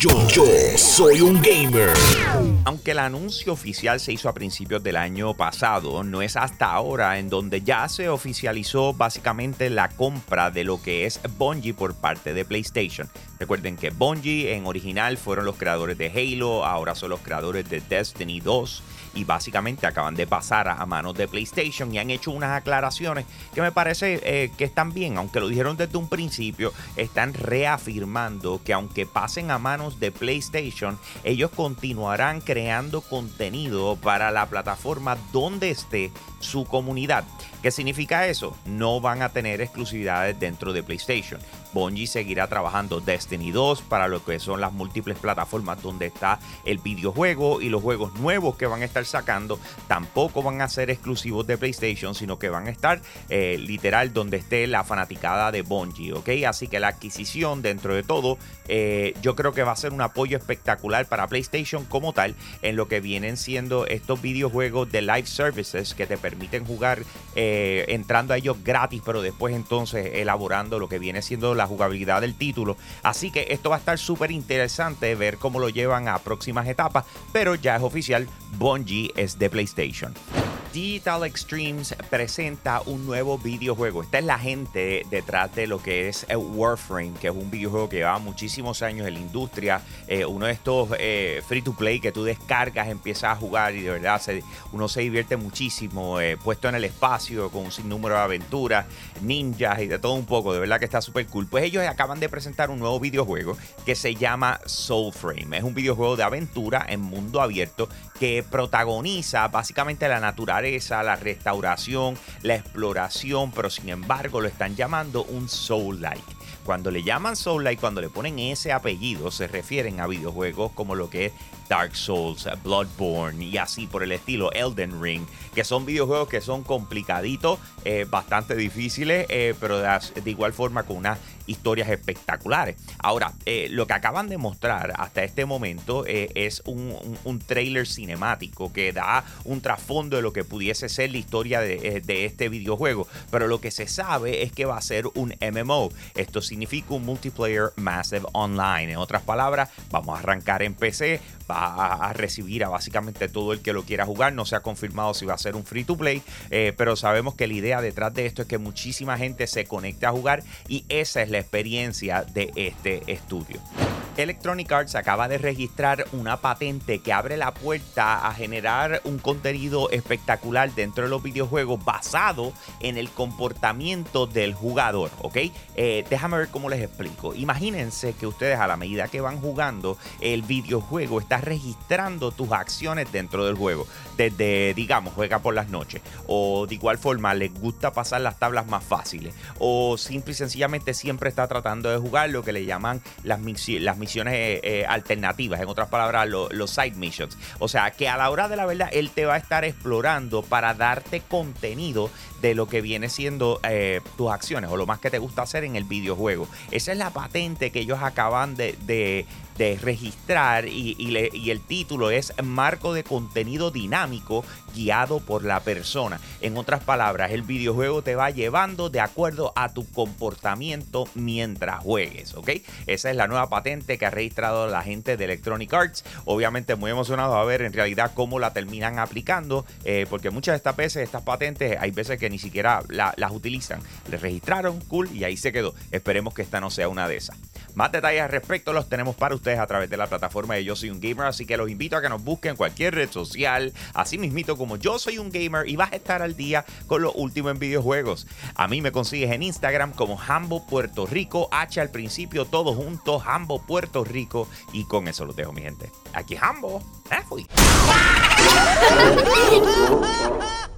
Yo, yo soy un gamer. Aunque el anuncio oficial se hizo a principios del año pasado, no es hasta ahora en donde ya se oficializó básicamente la compra de lo que es Bungie por parte de PlayStation. Recuerden que Bungie en original fueron los creadores de Halo, ahora son los creadores de Destiny 2 y básicamente acaban de pasar a manos de PlayStation y han hecho unas aclaraciones que me parece eh, que están bien, aunque lo dijeron desde un principio, están reafirmando que aunque pasen a manos de PlayStation, ellos continuarán creando contenido para la plataforma donde esté su comunidad. ¿Qué significa eso? No van a tener exclusividades dentro de PlayStation. Bungie seguirá trabajando Destiny 2 para lo que son las múltiples plataformas donde está el videojuego y los juegos nuevos que van a estar sacando tampoco van a ser exclusivos de PlayStation, sino que van a estar eh, literal donde esté la fanaticada de Bungie, ¿ok? Así que la adquisición dentro de todo, eh, yo creo que va a ser un apoyo espectacular para PlayStation como tal en lo que vienen siendo estos videojuegos de live services que te permiten jugar. Eh, entrando a ellos gratis, pero después entonces elaborando lo que viene siendo la jugabilidad del título. Así que esto va a estar súper interesante ver cómo lo llevan a próximas etapas, pero ya es oficial, Bungie es de PlayStation. Digital Extremes presenta un nuevo videojuego. Esta es la gente detrás de lo que es Warframe, que es un videojuego que lleva muchísimos años en la industria. Eh, uno de estos eh, free to play que tú descargas, empiezas a jugar y de verdad uno se divierte muchísimo. Eh, puesto en el espacio con un sinnúmero de aventuras, ninjas y de todo un poco. De verdad que está súper cool. Pues ellos acaban de presentar un nuevo videojuego que se llama Soulframe. Es un videojuego de aventura en mundo abierto que protagoniza básicamente la naturaleza, la restauración, la exploración, pero sin embargo lo están llamando un soul-like. Cuando le llaman soul-like, cuando le ponen ese apellido, se refieren a videojuegos como lo que es Dark Souls, Bloodborne y así por el estilo, Elden Ring, que son videojuegos que son complicaditos, eh, bastante difíciles, eh, pero de, igual forma con unas historias espectaculares. Ahora, eh, lo que acaban de mostrar hasta este momento es un, un, trailer cinemático que da un trasfondo de lo que pudiese ser la historia de, de, este videojuego, pero lo que se sabe es que va a ser un MMO. Esto significa un Multiplayer Massive Online. En otras palabras, vamos a arrancar en PC, va a, recibir a básicamente todo el que lo quiera jugar. No se ha confirmado si va a ser un free to play, eh, pero sabemos que la idea detrás de esto es que muchísima gente se conecte a jugar y esa es la experiencia de este estudio. Electronic Arts acaba de registrar una patente que abre la puerta a generar un contenido espectacular dentro de los videojuegos basado en el comportamiento del jugador, ¿ok? Eh, déjame ver cómo les explico. Imagínense que ustedes a la medida que van jugando el videojuego está registrando tus acciones dentro del juego. Desde, digamos, juega por las noches. O de igual forma, les gusta pasar las tablas más fáciles. O simple y sencillamente siempre está tratando de jugar lo que le llaman las, las misiones eh, eh, alternativas. En otras palabras, los side missions. O sea, que a la hora de la verdad, él te va a estar explorando para darte contenido de lo que viene siendo eh, tus acciones o lo más que te gusta hacer en el videojuego. Esa es la patente que ellos acaban de registrar y, el título es Marco de contenido dinámico guiado por la persona. En otras palabras, el videojuego te va llevando de acuerdo a tu comportamiento mientras juegues, ¿ok? Esa es la nueva patente que ha registrado la gente de Electronic Arts. Obviamente muy emocionado a ver en realidad cómo la terminan aplicando, eh, porque muchas de estas veces, estas patentes, hay veces que ni siquiera las utilizan. Les registraron, cool, y ahí se quedó. Esperemos que esta no sea una de esas. Más detalles al respecto los tenemos para ustedes a través de la plataforma de Yo Soy un Gamer, así que los invito a que nos busquen en cualquier red social, así mismito como Yo Soy un Gamer y vas a estar al día con lo último en videojuegos. A mí me consigues en Instagram como Hambo Puerto Rico, H al principio, todo junto, Hambo Puerto Rico y con eso los dejo mi gente. Aquí Hambo, eh, fui.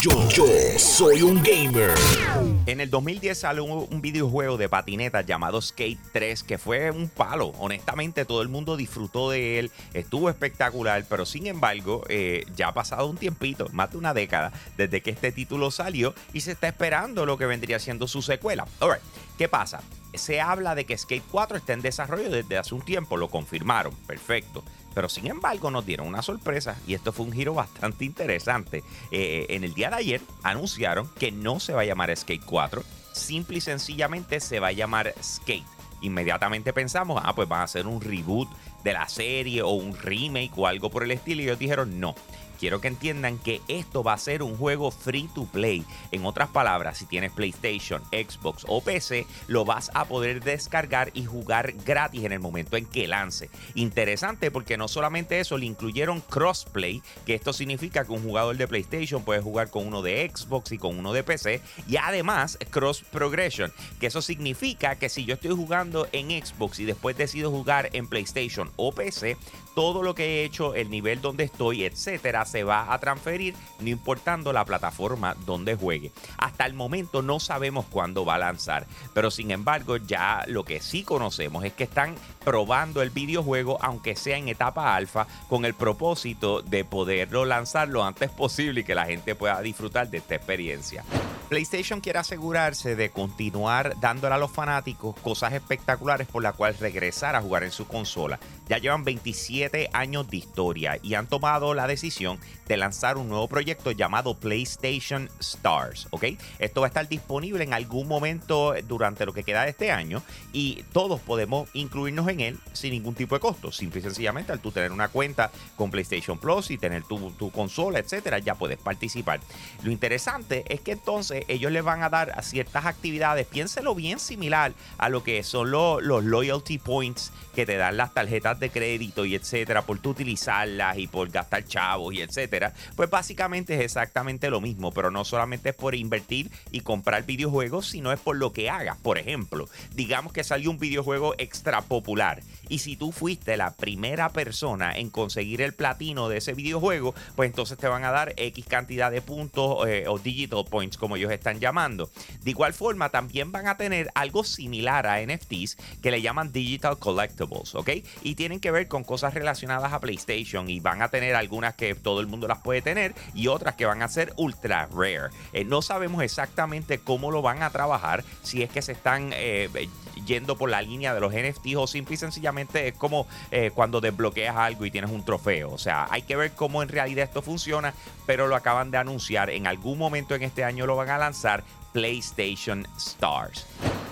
Yo, soy un gamer. En el 2010 salió un, videojuego de patinetas llamado Skate 3 que fue un palo. Honestamente, todo el mundo disfrutó de él, estuvo espectacular, pero sin embargo, eh, ya ha pasado un tiempito, más de una década, desde que este título salió y se está esperando lo que vendría siendo su secuela. Alright, ¿qué pasa? Se habla de que Skate 4 está en desarrollo desde hace un tiempo, lo confirmaron, perfecto. Pero sin embargo nos dieron una sorpresa y esto fue un giro bastante interesante. Eh, en el día de ayer anunciaron que no se va a llamar Skate 4, simple y sencillamente se va a llamar Skate. Inmediatamente pensamos, ah, pues van a hacer un reboot de la serie o un remake o algo por el estilo y ellos dijeron no quiero que entiendan que esto va a ser un juego free to play. En otras palabras, si tienes PlayStation, Xbox o PC, lo vas a poder descargar y jugar gratis en el momento en que lance. Interesante porque no solamente eso, le incluyeron crossplay, que esto significa que un jugador de PlayStation puede jugar con uno de Xbox y con uno de PC, y además cross progression, que eso significa que si yo estoy jugando en Xbox y después decido jugar en PlayStation o PC, todo lo que he hecho, el nivel donde estoy, etcétera, se va a transferir, no importando la plataforma donde juegue. Hasta el momento no sabemos cuándo va a lanzar, pero sin embargo, ya lo que sí conocemos es que están probando el videojuego, aunque sea en etapa alfa, con el propósito de poderlo lanzar lo antes posible y que la gente pueda disfrutar de esta experiencia. PlayStation quiere asegurarse de continuar dándole a los fanáticos cosas espectaculares por las cuales regresar a jugar en su consola. Ya llevan 27 años de historia y han tomado la decisión de lanzar un nuevo proyecto llamado PlayStation Stars. Esto va a estar disponible en algún momento durante lo que queda de este año y todos podemos incluirnos en él sin ningún tipo de costo. Simple y sencillamente al tú tener una cuenta con PlayStation Plus y tener tu, tu consola, etcétera, ya puedes participar. Lo interesante es que entonces ellos le van a dar ciertas actividades, piénselo bien similar a lo que son los loyalty points que te dan las tarjetas de crédito y etcétera, por tú utilizarlas y por gastar chavos y etcétera. Pues básicamente es exactamente lo mismo, pero no solamente es por invertir y comprar videojuegos, sino es por lo que hagas. Por ejemplo, digamos que salió un videojuego extra popular y si tú fuiste la primera persona en conseguir el platino de ese videojuego, pues entonces te van a dar X cantidad de puntos eh, o digital points, como están llamando. De igual forma, también van a tener algo similar a NFTs que le llaman Digital Collectibles, ¿ok? Y tienen que ver con cosas relacionadas a PlayStation y van a tener algunas que todo el mundo las puede tener y otras que van a ser ultra rare. Eh, no sabemos exactamente cómo lo van a trabajar, si es que se están eh, yendo por la línea de los NFTs o simple y sencillamente es como eh, cuando desbloqueas algo y tienes un trofeo. O sea, hay que ver cómo en realidad esto funciona, pero lo acaban de anunciar. En algún momento en este año lo van a lanzar PlayStation Stars.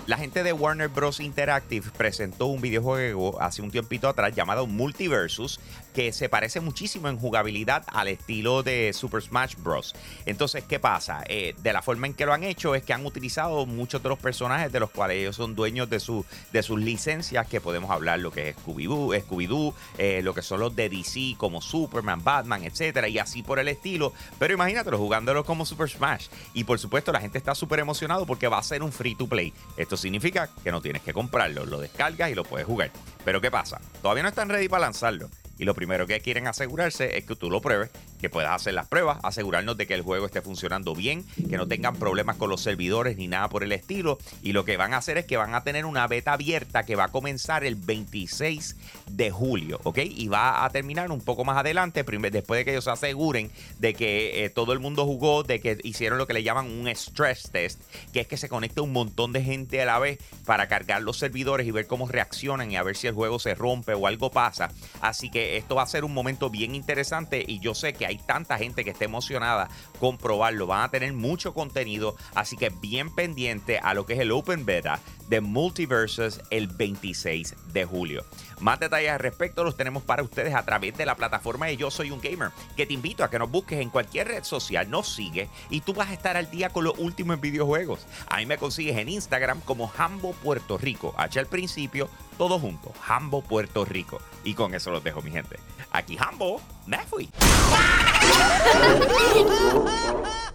La gente de Warner Bros. Interactive presentó un videojuego hace un tiempito atrás llamado Multiversus que se parece muchísimo en jugabilidad al estilo de Super Smash Bros. Entonces, ¿qué pasa? Eh, de la forma en que lo han hecho es que han utilizado muchos de los personajes de los cuales ellos son dueños de, su, de sus licencias, que podemos hablar lo que es Scooby-Doo, Scooby eh, lo que son los de DC como Superman, Batman, etcétera, y así por el estilo. Pero imagínatelo jugándolo como Super Smash. Y por supuesto, la gente está súper emocionado porque va a ser un free to play. Esto significa que no tienes que comprarlo, lo descargas y lo puedes jugar. Pero ¿qué pasa? Todavía no están ready para lanzarlo. Y lo primero que quieren asegurarse es que tú lo pruebes, que puedas hacer las pruebas, asegurarnos de que el juego esté funcionando bien, que no tengan problemas con los servidores ni nada por el estilo. Y lo que van a hacer es que van a tener una beta abierta que va a comenzar el 26 de julio, ¿ok? Y va a terminar un poco más adelante, después de que ellos aseguren de que eh, todo el mundo jugó, de que hicieron lo que le llaman un stress test, que es que se conecte un montón de gente a la vez para cargar los servidores y ver cómo reaccionan y a ver si el juego se rompe o algo pasa. Así que esto va a ser un momento bien interesante y yo sé que hay tanta gente que está emocionada con probarlo. Van a tener mucho contenido, así que bien pendiente a lo que es el Open Beta de Multiverses el 26 de julio. Más detalles al respecto los tenemos para ustedes a través de la plataforma de Yo Soy un Gamer, que te invito a que nos busques en cualquier red social, nos sigue y tú vas a estar al día con los últimos videojuegos. A mí me consigues en Instagram como Hambo Puerto Rico, H al principio, todo junto, Hambo Puerto Rico. Y con eso los dejo, mi gente. Aquí Hambo, me fui.